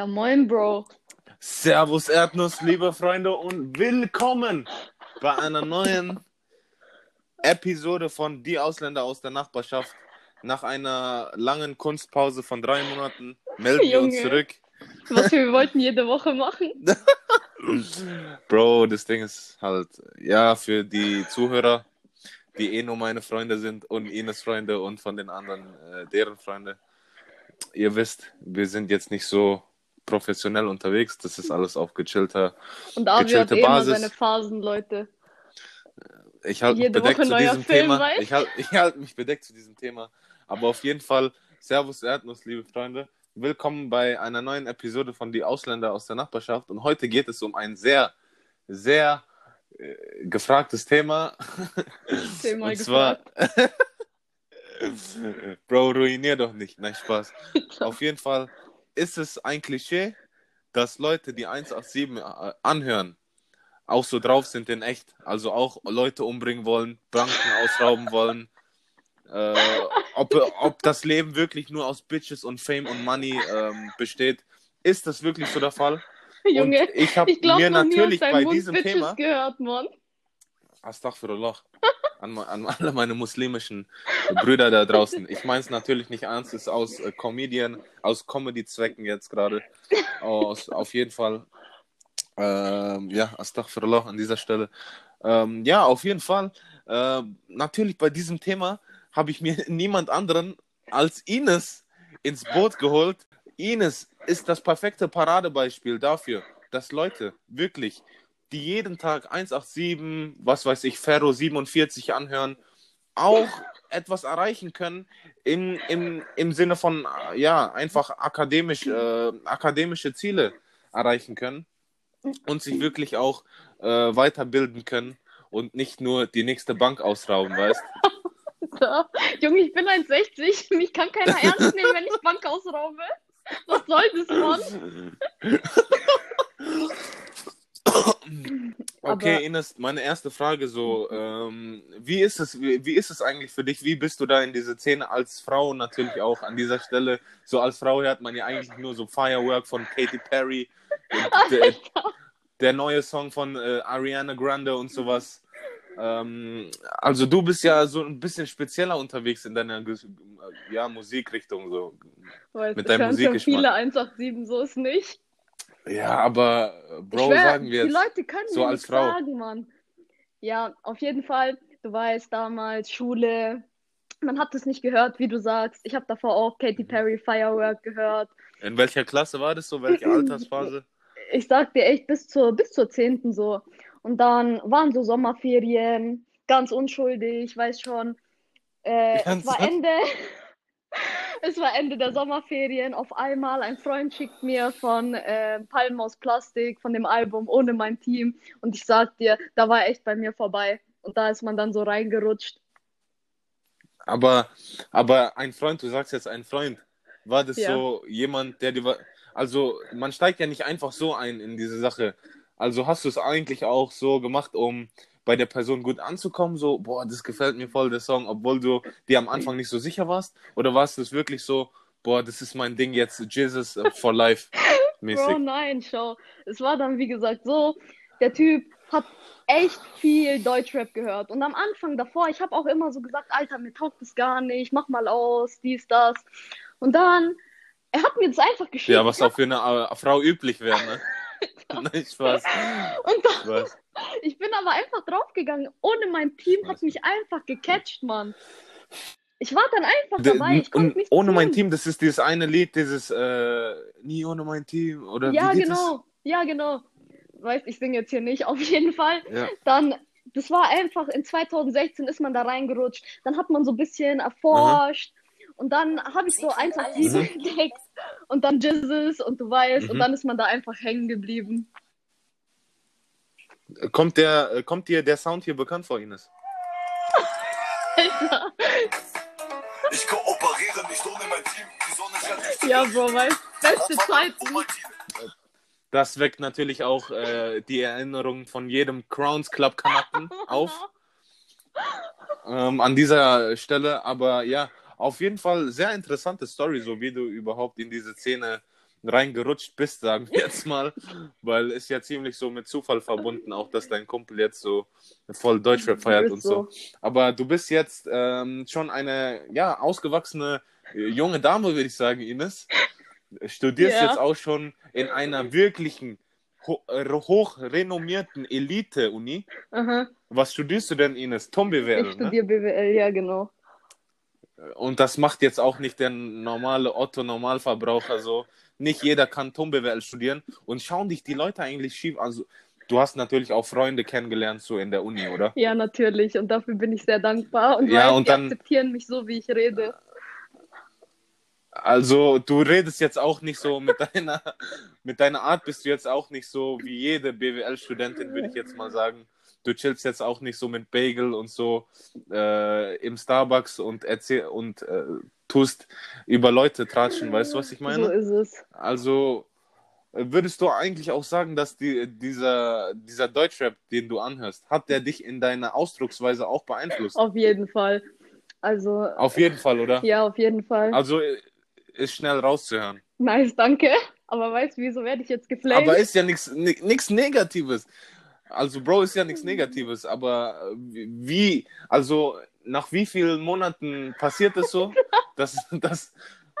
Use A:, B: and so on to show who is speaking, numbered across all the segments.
A: Ja, moin, Bro.
B: Servus Erdnuss, liebe Freunde, und willkommen bei einer neuen Episode von Die Ausländer aus der Nachbarschaft. Nach einer langen Kunstpause von drei Monaten melden wir uns zurück.
A: Was wir wollten jede Woche machen.
B: Bro, das Ding ist halt, ja, für die Zuhörer, die eh nur meine Freunde sind und Ines Freunde und von den anderen äh, deren Freunde. Ihr wisst, wir sind jetzt nicht so professionell unterwegs. Das ist alles auf gechillter.
A: Und Avi hat
B: Gechillte
A: eh immer
B: Basis.
A: seine Phasen, Leute.
B: Ich halte bedeckt zu diesem
A: Film,
B: Thema.
A: weißt?
B: Ich halte halt mich bedeckt zu diesem Thema. Aber auf jeden Fall, Servus Erdnuss, liebe Freunde. Willkommen bei einer neuen Episode von Die Ausländer aus der Nachbarschaft. Und heute geht es um ein sehr, sehr äh, gefragtes Thema.
A: Zehnmal
B: Und zwar. Bro, ruinier doch nicht. Nein, Spaß. Auf jeden Fall ist es ein Klischee, dass Leute, die 187 äh, anhören, auch so drauf sind in echt. Also auch Leute umbringen wollen, Banken ausrauben wollen. Äh, ob, ob das Leben wirklich nur aus Bitches und Fame und Money ähm, besteht. Ist das wirklich so der Fall?
A: Junge,
B: und ich habe mir natürlich bei
A: Mund
B: diesem
A: Bitches
B: Thema.
A: gehört, Mann.
B: Astaghfirullah. An, an alle meine muslimischen Brüder da draußen. Ich meine es natürlich nicht ernst, es ist aus äh, Comedian, aus Comedy-Zwecken jetzt gerade. Auf jeden Fall. Ähm, ja, Astaghfirullah an dieser Stelle. Ähm, ja, auf jeden Fall. Ähm, natürlich bei diesem Thema habe ich mir niemand anderen als Ines ins Boot geholt. Ines ist das perfekte Paradebeispiel dafür, dass Leute wirklich die jeden Tag 187, was weiß ich, Ferro 47 anhören, auch etwas erreichen können im, im, im Sinne von, ja, einfach akademisch, äh, akademische Ziele erreichen können und sich wirklich auch äh, weiterbilden können und nicht nur die nächste Bank ausrauben, weißt
A: Da. Junge, ich bin 1,60. Mich kann keiner ernst nehmen, wenn ich Bank ausraube. Was soll das, Mann?
B: Okay,
A: Aber-
B: Ines, meine erste Frage so, ähm, wie ist es, wie, wie ist es eigentlich für dich? Wie bist du da in diese Szene als Frau natürlich auch an dieser Stelle? So als Frau hört man ja eigentlich nur so Firework von Katy Perry, der, der neue Song von äh, Ariana Grande und sowas. Ähm, also du bist ja so ein bisschen spezieller unterwegs in deiner ja, Musikrichtung so.
A: Weißt,
B: Mit
A: ich
B: deinem Musikgeschmack.
A: viele 187, so ist nicht.
B: Ja, aber äh, Bro,
A: schwör,
B: sagen wir
A: die
B: jetzt.
A: Leute können
B: so als Frau.
A: sagen, Mann. Ja, auf jeden Fall. Du weißt, damals Schule, man hat es nicht gehört, wie du sagst. Ich habe davor auch
B: Mhm.
A: Katy Perry Firework gehört.
B: In welcher Klasse war das so? Welche Altersphase?
A: Ich sag dir echt, bis zur, bis zur 10. so. Und dann waren so Sommerferien, ganz unschuldig, weiß schon. Äh, es war Ende, es war Ende der Sommerferien. Auf einmal ein Freund schickt mir von äh, Palmen aus Plastik, von dem Album Ohne mein Team. Und ich sag dir, da war echt bei mir vorbei. Und da ist man dann so reingerutscht.
B: Aber, aber ein Freund, du sagst jetzt ein Freund, war das
A: Ja.
B: so jemand, der dir, also man steigt ja nicht einfach so ein in diese Sache. Also hast du es eigentlich auch so gemacht, um bei der Person gut anzukommen, so, boah, das gefällt mir voll, der Song, obwohl du dir am Anfang nicht so sicher warst? Oder warst du es wirklich so, boah, das ist mein Ding jetzt, Jesus äh, for life mäßig?
A: Bro, nein, schau. Es war dann, wie gesagt, so, der Typ hat echt viel Deutschrap gehört. Und am Anfang davor, ich habe auch immer so gesagt, Alter, mir taugt das gar nicht, mach mal aus, dies, das. Und dann, er hat mir das einfach geschickt.
B: Ja, was auch für eine äh, Frau üblich wäre, ne? Nein, Spaß.
A: Und dann,
B: Spaß.
A: ich bin aber einfach draufgegangen. Ohne mein Team hat mich einfach gecatcht, Mann. Ich war dann einfach dabei. Ich konnte nichts
B: ohne mein
A: tun.
B: Team, das ist dieses eine Lied, dieses äh, Nie ohne mein Team oder
A: Ja,
B: wie geht
A: genau. Ja, genau. Weißt, ich singe jetzt hier nicht, auf jeden Fall.
B: das? Ja.
A: dann, das war einfach, in 2016 ist man da reingerutscht, dann hat man so ein bisschen erforscht und dann habe ich so 187 entdeckt und dann Jizzes und du weißt, und
B: Mhm.
A: dann ist man da einfach hängen geblieben.
B: Kommt der, äh, kommt dir der Sound hier bekannt vor, Ines?
A: Alter.
C: Ich kooperiere nicht ohne mein Team. Die Sonne scheint.
A: Ja, Bro, weißt, beste Zeiten.
B: Das weckt natürlich auch äh, die Erinnerung von jedem Crowns Club Kanaken auf. Ähm, an dieser Stelle, aber ja, auf jeden Fall sehr interessante Story, so wie du überhaupt in diese Szene reingerutscht bist, sagen wir jetzt mal, weil ist ja ziemlich so mit Zufall verbunden, auch dass dein Kumpel jetzt so voll Deutschrap feiert und so. Aber du bist jetzt ähm, schon eine ja ausgewachsene äh, junge Dame, würde ich sagen, Ines. Studierst
A: Ja.
B: jetzt auch schon in einer wirklichen ho äh, hochrenommierten Elite-Uni. Was studierst du denn, Ines?
A: Ich
B: Tom-BWL, ne?
A: studiere BWL, ja, genau.
B: Und das macht jetzt auch nicht der normale Otto-Normalverbraucher so. Nicht jeder kann Tom-BWL studieren. Und schauen dich die Leute eigentlich schief. Also, du hast natürlich auch Freunde kennengelernt, so in der Uni, oder?
A: Ja, natürlich. Und dafür bin ich sehr dankbar. Und
B: Ja,
A: weiß,
B: und
A: die
B: dann-
A: akzeptieren mich so, wie ich rede.
B: Also, du redest jetzt auch nicht so mit deiner, mit deiner Art, bist du jetzt auch nicht so wie jede BWL-Studentin, würde ich jetzt mal sagen. Du chillst jetzt auch nicht so mit Bagel und so äh, im Starbucks und erzähl und äh, tust über Leute tratschen, weißt du, was ich meine?
A: So ist es.
B: Also äh, würdest du eigentlich auch sagen, dass die, dieser, dieser Deutschrap, den du anhörst, hat der dich in deiner Ausdrucksweise auch beeinflusst?
A: Auf jeden Fall. Also,
B: Auf jeden Fall, oder?
A: ja, auf jeden Fall.
B: Also äh, ist schnell rauszuhören.
A: Nice, danke. Aber weißt du, wieso werde ich jetzt geflamed?
B: Aber ist ja nichts nichts Negatives. Also, Bro, ist ja nichts Negatives, aber äh, wie, also nach wie vielen Monaten passiert es so? dass, dass,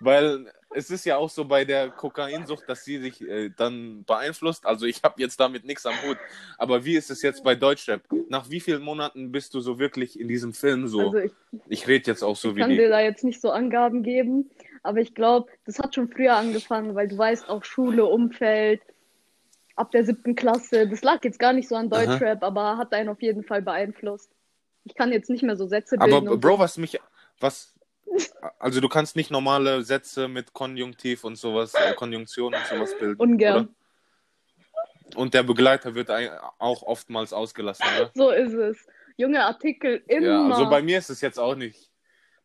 B: weil es ist ja auch so bei der Kokainsucht, dass sie sich äh, dann beeinflusst. Also ich habe jetzt damit nichts am Hut. Aber wie ist es jetzt bei Deutschrap? Nach wie vielen Monaten bist du so wirklich in diesem Film so?
A: Also ich
B: ich rede jetzt auch so wie
A: kann
B: die.
A: dir da jetzt nicht so Angaben geben, aber ich glaube, das hat schon früher angefangen, weil du weißt auch Schule, Umfeld, ab der siebten Klasse. Das lag jetzt gar nicht so an
B: Aha.
A: Deutschrap, aber hat einen auf jeden Fall beeinflusst. Ich kann jetzt nicht mehr so Sätze
B: Aber
A: bilden und
B: Bro, was mich, was, also du kannst nicht normale Sätze mit Konjunktiv und sowas, äh, Konjunktion und sowas bilden.
A: Ungern.
B: Oder? Und der Begleiter wird auch oftmals ausgelassen, oder?
A: so ist es. Junge Artikel immer.
B: Ja, also bei mir ist es jetzt auch nicht.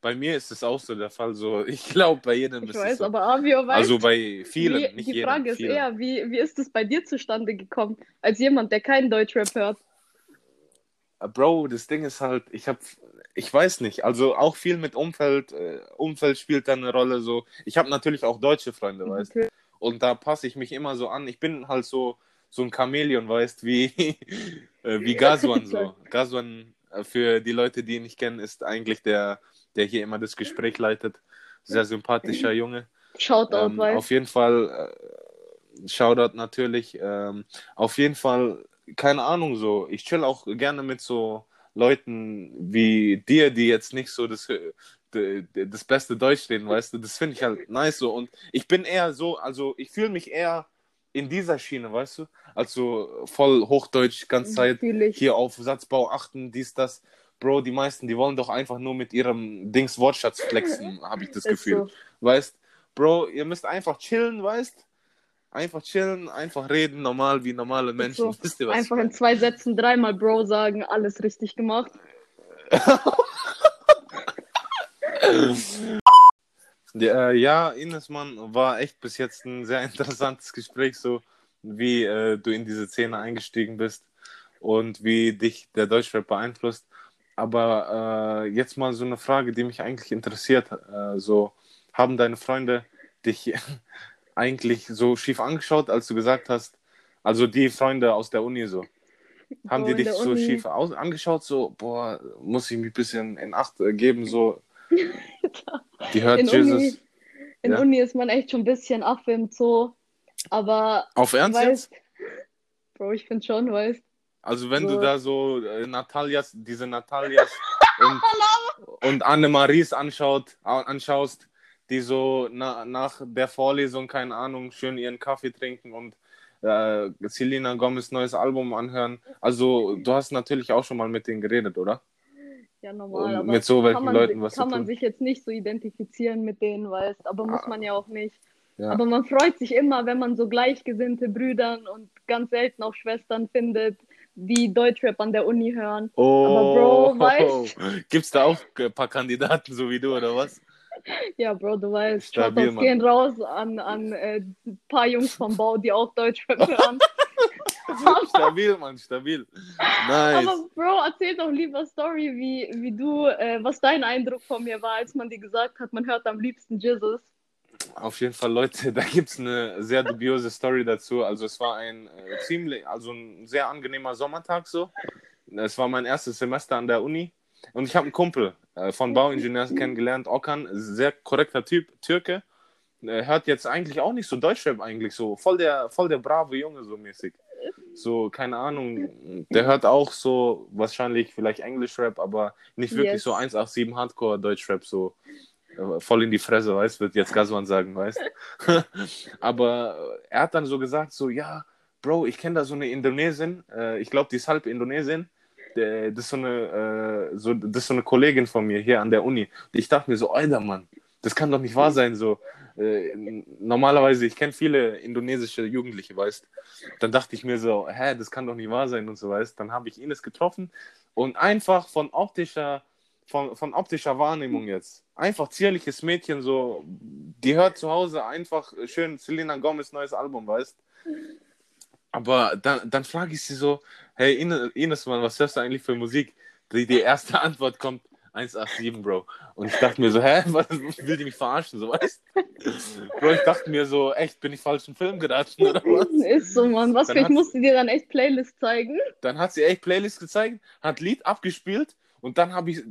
B: Bei mir ist es auch so der Fall. So, ich glaube, bei jedem
A: ich
B: ist
A: weiß,
B: es so.
A: aber Avio weiß.
B: Also bei vielen,
A: wie,
B: nicht
A: die
B: jedem.
A: Frage ist
B: vielen.
A: eher, wie, wie ist es bei dir zustande gekommen, als jemand, der keinen Deutschrap hört?
B: Bro, das Ding ist halt, ich habe, ich weiß nicht, also auch viel mit Umfeld, äh, Umfeld spielt da eine Rolle. So, ich habe natürlich auch deutsche Freunde, weißt du. Und da passe ich mich immer so an. Ich bin halt so, so ein Chamäleon, weißt wie, äh, wie Gazwan so. Gazwan, äh, für die Leute, die ihn nicht kennen, ist eigentlich der, der hier immer das Gespräch leitet. Sehr sympathischer Junge.
A: Shoutout,
B: Ähm,
A: weißt
B: auf jeden Fall, äh, Shoutout natürlich. Ähm, auf jeden Fall, keine Ahnung, so. Ich chill auch gerne mit so Leuten wie dir, die jetzt nicht so das, das beste Deutsch reden, weißt du. Das finde ich halt nice so. Und ich bin eher so, also ich fühle mich eher in dieser Schiene, weißt du? Also voll Hochdeutsch, ganze Zeit hier auf Satzbau achten, dies, das. Bro, die meisten, die wollen doch einfach nur mit ihrem Dings Wortschatz flexen, habe ich das Gefühl.
A: so.
B: Weißt, Bro, ihr müsst einfach chillen, weißt? Einfach chillen, einfach reden, normal wie normale Menschen.
A: so.
B: Wisst ihr was?
A: Einfach in zwei Sätzen dreimal Bro sagen, alles richtig gemacht.
B: Ja, ja, Ines, Mann, war echt bis jetzt ein sehr interessantes Gespräch, so wie äh, du in diese Szene eingestiegen bist und wie dich der Deutschrap beeinflusst. Aber äh, jetzt mal so eine Frage, die mich eigentlich interessiert. Äh, so, haben deine Freunde dich eigentlich so schief angeschaut, als du gesagt hast, also die Freunde aus der Uni so, haben
A: So
B: die dich so
A: Uni.
B: schief aus angeschaut, so, boah, muss ich mich ein bisschen in Acht geben, so, die hört
A: In
B: Jesus.
A: Uni, in
B: Ja.
A: Uni ist man echt schon ein bisschen Affe im Zoo. Aber
B: Auf Ernst jetzt?
A: weißt, Bro, ich finde schon, weißt
B: Also wenn
A: So.
B: du da so äh, Natalias, diese Natalias und, und Annemaries anschaut, anschaust, die so na, nach der Vorlesung, keine Ahnung, schön ihren Kaffee trinken und äh, Selena Gomez neues Album anhören. Also du hast natürlich auch schon mal mit denen geredet, oder?
A: ja normal.
B: Mit so welchen Leuten was
A: kann man sich jetzt nicht so identifizieren mit denen, weißt aber muss
B: Ah.
A: man ja auch nicht.
B: Ja.
A: Aber man freut sich immer, wenn man so gleichgesinnte Brüdern und ganz selten auch Schwestern findet, die Deutschrap an der Uni hören.
B: Oh,
A: Aber Bro, weißt-
B: gibt's da auch ein paar Kandidaten so wie du, oder was?
A: Ja, Bro, du weißt,
B: Stabil,
A: Shoutouts gehen raus an, an äh, ein paar Jungs vom Bau, die auch Deutschrap hören.
B: stabil, Mann, stabil. Nice.
A: Aber Bro, erzähl doch lieber Story, wie, wie du, äh, was dein Eindruck von mir war, als man dir gesagt hat, man hört am liebsten Jesus.
B: Auf jeden Fall, Leute, da gibt es eine sehr dubiose Story dazu. Also es war ein äh, ziemlich, also ein sehr angenehmer Sommertag so. Es war mein erstes Semester an der Uni und ich habe einen Kumpel äh, von Bauingenieurs kennengelernt, Okan, sehr korrekter Typ, Türke. Er hört jetzt eigentlich auch nicht so Deutschrap eigentlich so, voll der, voll der brave Junge so mäßig. So, keine Ahnung, der hört auch so wahrscheinlich vielleicht Englischrap, aber nicht wirklich
A: Yes.
B: so 187 Hardcore Deutschrap so äh, voll in die Fresse, weißt, wird jetzt Gasman sagen, weißt. aber äh, er hat dann so gesagt, so, ja, Bro, ich kenne da so eine Indonesin, äh, ich glaube, die ist halb Indonesin. Der- Das ist, so eine, äh, so, das so eine Kollegin von mir hier an der Uni. Ich dachte mir so, Alter, Mann, das kann doch nicht wahr sein. So, äh, normalerweise, ich kenne viele indonesische Jugendliche, weißt. Dann dachte ich mir so, hä, das kann doch nicht wahr sein und so, weißt. Dann habe ich Ines getroffen und einfach von optischer, von, von optischer Wahrnehmung jetzt, einfach zierliches Mädchen, so, die hört zu Hause einfach schön Selena Gomez neues Album, weißt. Aber dann, dann frage ich sie so, hey Ines, Mann, was hörst du eigentlich für Musik? Die, die erste Antwort kommt, 187, Bro. Und ich dachte mir so, hä, was, will die mich verarschen, so weißt Bro, ich dachte mir so, echt, bin ich falsch im Film geraten oder was?
A: Ist so, Mann. Was
B: Dann
A: für, ich musste dir dann echt Playlist zeigen.
B: Dann hat sie echt Playlist gezeigt, hat Lied abgespielt und dann habe ich,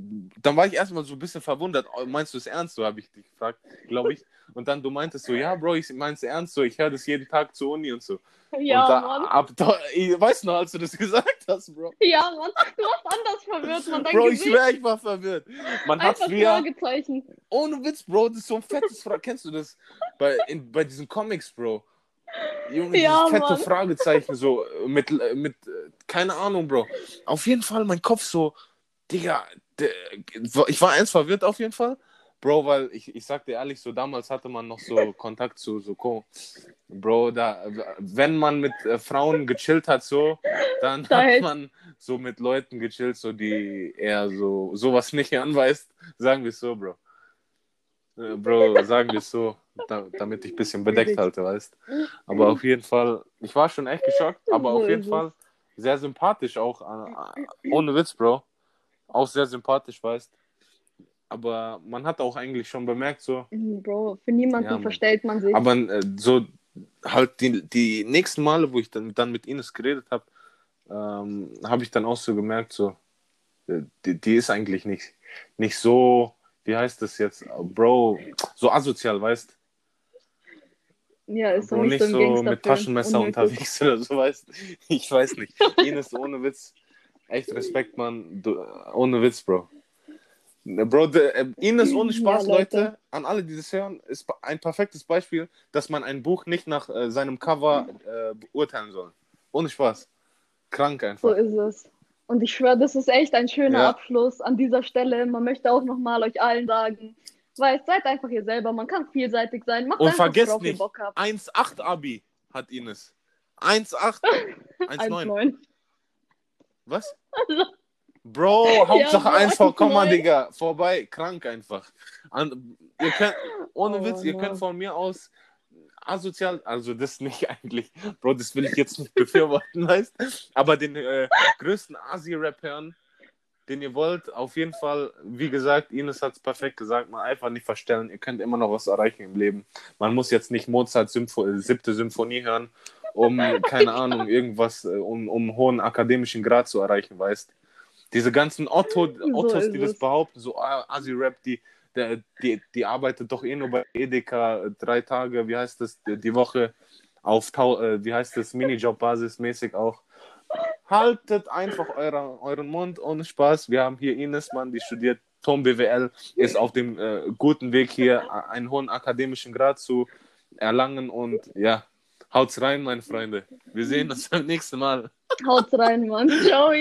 B: dann war ich erstmal so ein bisschen verwundert. Oh, Meinst du es ernst? So habe ich dich gefragt, glaube ich. Und dann du meintest so, ja, Bro, ich mein's ernst, so, ich höre das jeden Tag zur Uni und so.
A: Ja,
B: und da,
A: Mann.
B: ab da, ich weiß noch, als du das gesagt hast, Bro.
A: Ja, Mann. Du warst anders verwirrt, Mann. Dein
B: Bro, ich
A: Gesicht.
B: schwör, ich war verwirrt. Man hat früher, ohne Witz, Bro, das ist so ein fettes Frage. Kennst du das? Bei, in, bei diesen Comics, Bro. Junge,
A: Ja,
B: dieses fette
A: Mann.
B: Fragezeichen, so mit, mit, keine Ahnung, Bro. Auf jeden Fall, mein Kopf so, Digga, der, ich war eins verwirrt auf jeden Fall. Bro, weil ich, ich sag dir ehrlich, so damals hatte man noch so Kontakt zu so Co. Bro, da, wenn man mit äh, Frauen gechillt hat, so, dann
A: Da
B: hat man so mit Leuten gechillt, so die eher so sowas nicht anweist. Sagen wir es so, Bro. Äh, Bro, sagen wir es so, da, damit ich ein bisschen bedeckt halte, weißt. Aber auf jeden Fall, ich war schon echt geschockt, aber auf jeden. Fall sehr sympathisch auch, äh, ohne Witz, Bro. Auch sehr sympathisch, weißt. Aber man hat auch eigentlich schon bemerkt, so,
A: Mhm, Bro, für niemanden
B: Ja,
A: verstellt man sich.
B: aber äh, so halt die, die nächsten Male, wo ich dann, dann mit Ines geredet habe, ähm, habe ich dann auch so gemerkt, so, äh, die, die ist eigentlich nicht, nicht so, wie heißt das jetzt, Bro, so asozial, weißt
A: ja, ist so
B: Bro,
A: nicht,
B: nicht
A: so im
B: so mit Taschenmesser
A: Unnötig.
B: unterwegs oder so, weißt Ich weiß nicht. Ines, ohne Witz, echt Respekt, Mann, du, ohne Witz, Bro. Bro, de, äh, Ines ohne Spaß,
A: Ja,
B: Leute.
A: Leute.
B: an alle, die das hören, ist ein perfektes Beispiel, dass man ein Buch nicht nach äh, seinem Cover äh, beurteilen soll. Ohne Spaß. Krank
A: So
B: einfach.
A: ist es. Und ich schwöre, das ist echt ein schöner
B: Ja.
A: Abschluss an dieser Stelle. Man möchte auch nochmal euch allen sagen, weil seid einfach ihr selber. Man kann vielseitig sein. Macht
B: Und
A: einfach,
B: vergesst
A: ihr
B: nicht,
A: Bock habt.
B: 1,8 Abi hat Ines. 1,8. 1,9.
A: 1,9.
B: Was? Bro, Hauptsache
A: Bro,
B: 1 vor Komma,
A: 1,9.
B: Digga. Vorbei, krank einfach. An, ihr könnt, ohne
A: Oh,
B: Witz, ihr
A: Mann.
B: könnt von mir aus asozial, also das nicht eigentlich, Bro, das will ich jetzt nicht befürworten, weißt aber den äh, größten Asi-Rap hören, den ihr wollt, auf jeden Fall, wie gesagt, Ines hat es perfekt gesagt, man einfach nicht verstellen, ihr könnt immer noch was erreichen im Leben. Man muss jetzt nicht Mozart Sympho siebte Symphonie hören, um, keine Ahnung, irgendwas, äh, um, um hohen akademischen Grad zu erreichen, weißt diese ganzen Otto, Ottos,
A: ist
B: die das behaupten, so ah, Asi-Rap, die, der, die, die arbeitet doch eh nur bei Edeka äh, drei Tage, wie heißt das, die, die Woche auf, äh, wie heißt das, Minijob-Basis mäßig auch. Haltet einfach euren, euren Mund ohne Spaß. Wir haben hier Ines, Mann, die studiert Tom BWL, ist auf dem äh, guten Weg hier einen hohen akademischen Grad zu erlangen und ja, haut's rein, meine Freunde. Wir sehen uns beim nächsten Mal.
A: Haut rein, Mann. Ciao.